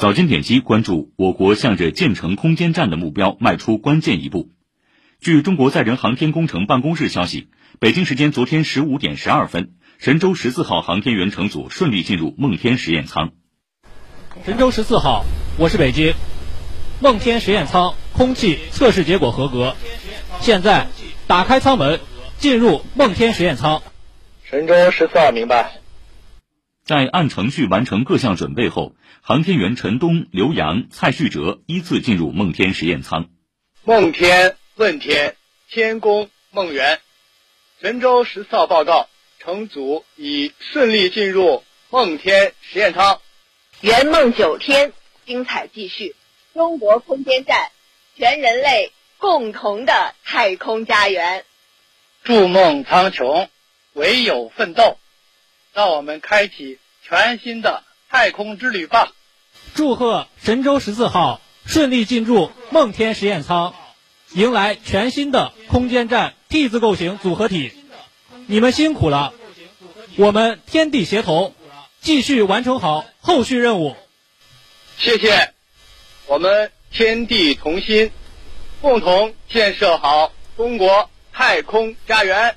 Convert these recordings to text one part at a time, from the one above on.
早间点击关注我国向着建成空间站的目标迈出关键一步。据中国载人航天工程办公室消息，北京时间昨天十五点十二分，神舟十四号航天员乘组顺利进入梦天实验舱。神舟十四号，我是北京。梦天实验舱空气测试结果合格，现在打开舱门，进入梦天实验舱。神舟十四号明白。在按程序完成各项准备后，航天员陈冬、刘洋、蔡旭哲依次进入梦天实验舱。梦天问天，天宫梦圆。神舟十四号报告，乘组已顺利进入梦天实验舱。圆梦九天，精彩继续。中国空间站，全人类共同的太空家园。筑梦苍穹，唯有奋斗。让我们开启全新的太空之旅吧！祝贺神舟十四号顺利进入梦天实验舱，迎来全新的空间站 T 字构型组合体。你们辛苦了，我们天地协同，继续完成好后续任务。谢谢，我们天地同心，共同建设好中国太空家园。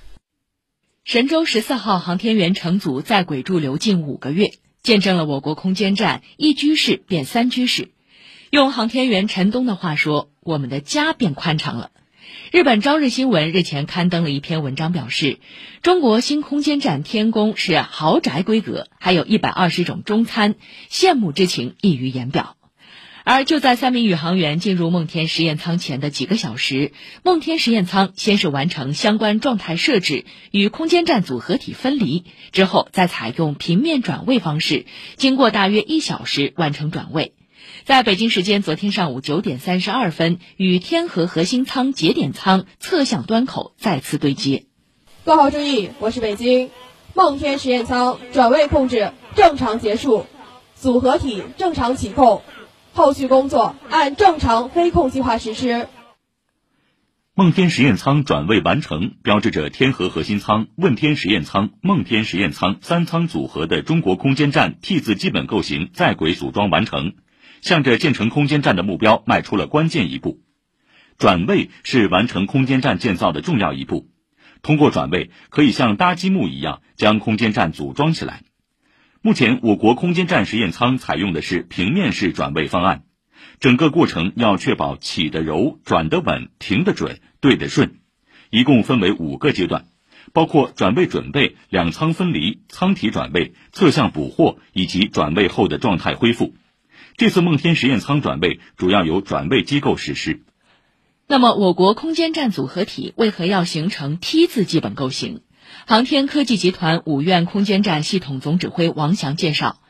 神舟十四号航天员乘组在轨驻留近五个月，见证了我国空间站一居室变三居室。用航天员陈冬的话说：“我们的家变宽敞了。”日本朝日新闻日前刊登了一篇文章，表示中国新空间站天宫是豪宅规格，还有一百二十种中餐，羡慕之情溢于言表。而就在三名宇航员进入梦天实验舱前的几个小时，梦天实验舱先是完成相关状态设置，与空间站组合体分离，之后再采用平面转位方式，经过大约一小时完成转位，在北京时间昨天上午九点三十二分，与天河核心舱节点舱侧向端口再次对接。各号注意，我是北京，梦天实验舱转位控制正常结束，组合体正常起控。后续工作按正常飞控计划实施。梦天实验舱转位完成，标志着天河核心舱、问天实验舱、梦天实验舱三舱组合的中国空间站 T 字基本构型在轨组装完成，向着建成空间站的目标迈出了关键一步。转位是完成空间站建造的重要一步，通过转位，可以像搭积木一样将空间站组装起来。目前，我国空间站实验舱采用的是平面式转位方案，整个过程要确保起得柔、转得稳、停得准、对得顺。一共分为五个阶段，包括转位准备、两舱分离、舱体转位、侧向捕获以及转位后的状态恢复。这次梦天实验舱转位主要由转位机构实施。那么，我国空间站组合体为何要形成 T 字基本构型？航天科技集团五院空间站系统总指挥王翔介绍，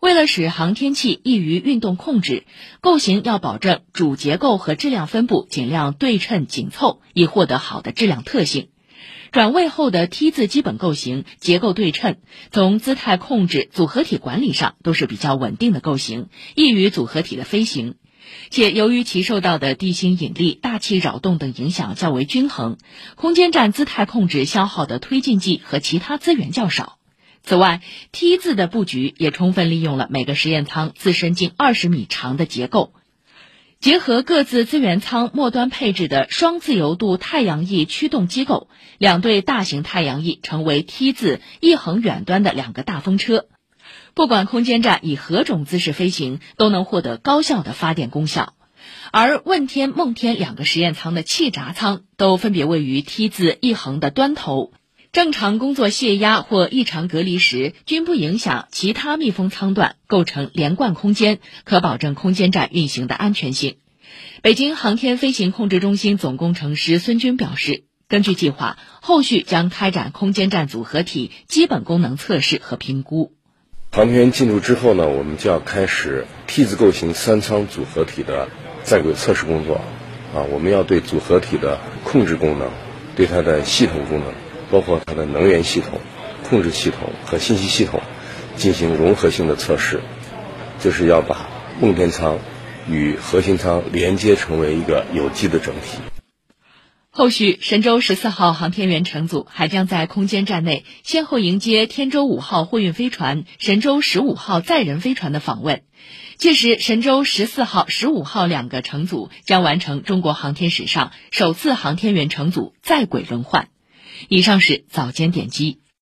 为了使航天器易于运动控制，构型要保证主结构和质量分布尽量对称紧凑，以获得好的质量特性。转位后的 T 字基本构型结构对称，从姿态控制、组合体管理上都是比较稳定的构型，易于组合体的飞行。且由于其受到的地心引力、大气扰动等影响较为均衡，空间站姿态控制消耗的推进剂和其他资源较少。此外，T 字的布局也充分利用了每个实验舱自身近二十米长的结构，结合各自资源舱末端配置的双自由度太阳翼驱动机构，两对大型太阳翼成为 T 字一横远端的两个大风车。不管空间站以何种姿势飞行，都能获得高效的发电功效。而问天、梦天两个实验舱的气闸舱都分别位于 T 字一横的端头，正常工作泄压或异常隔离时，均不影响其他密封舱段，构成连贯空间，可保证空间站运行的安全性。北京航天飞行控制中心总工程师孙军表示，根据计划，后续将开展空间站组合体基本功能测试和评估。航天员进入之后呢，我们就要开始 T 字构型三舱组合体的在轨测试工作。啊，我们要对组合体的控制功能、对它的系统功能，包括它的能源系统、控制系统和信息系统进行融合性的测试，就是要把梦天舱与核心舱连接成为一个有机的整体。后续，神舟十四号航天员乘组还将在空间站内先后迎接天舟五号货运飞船、神舟十五号载人飞船的访问。届时，神舟十四号、十五号两个乘组将完成中国航天史上首次航天员乘组在轨轮换。以上是早间点击。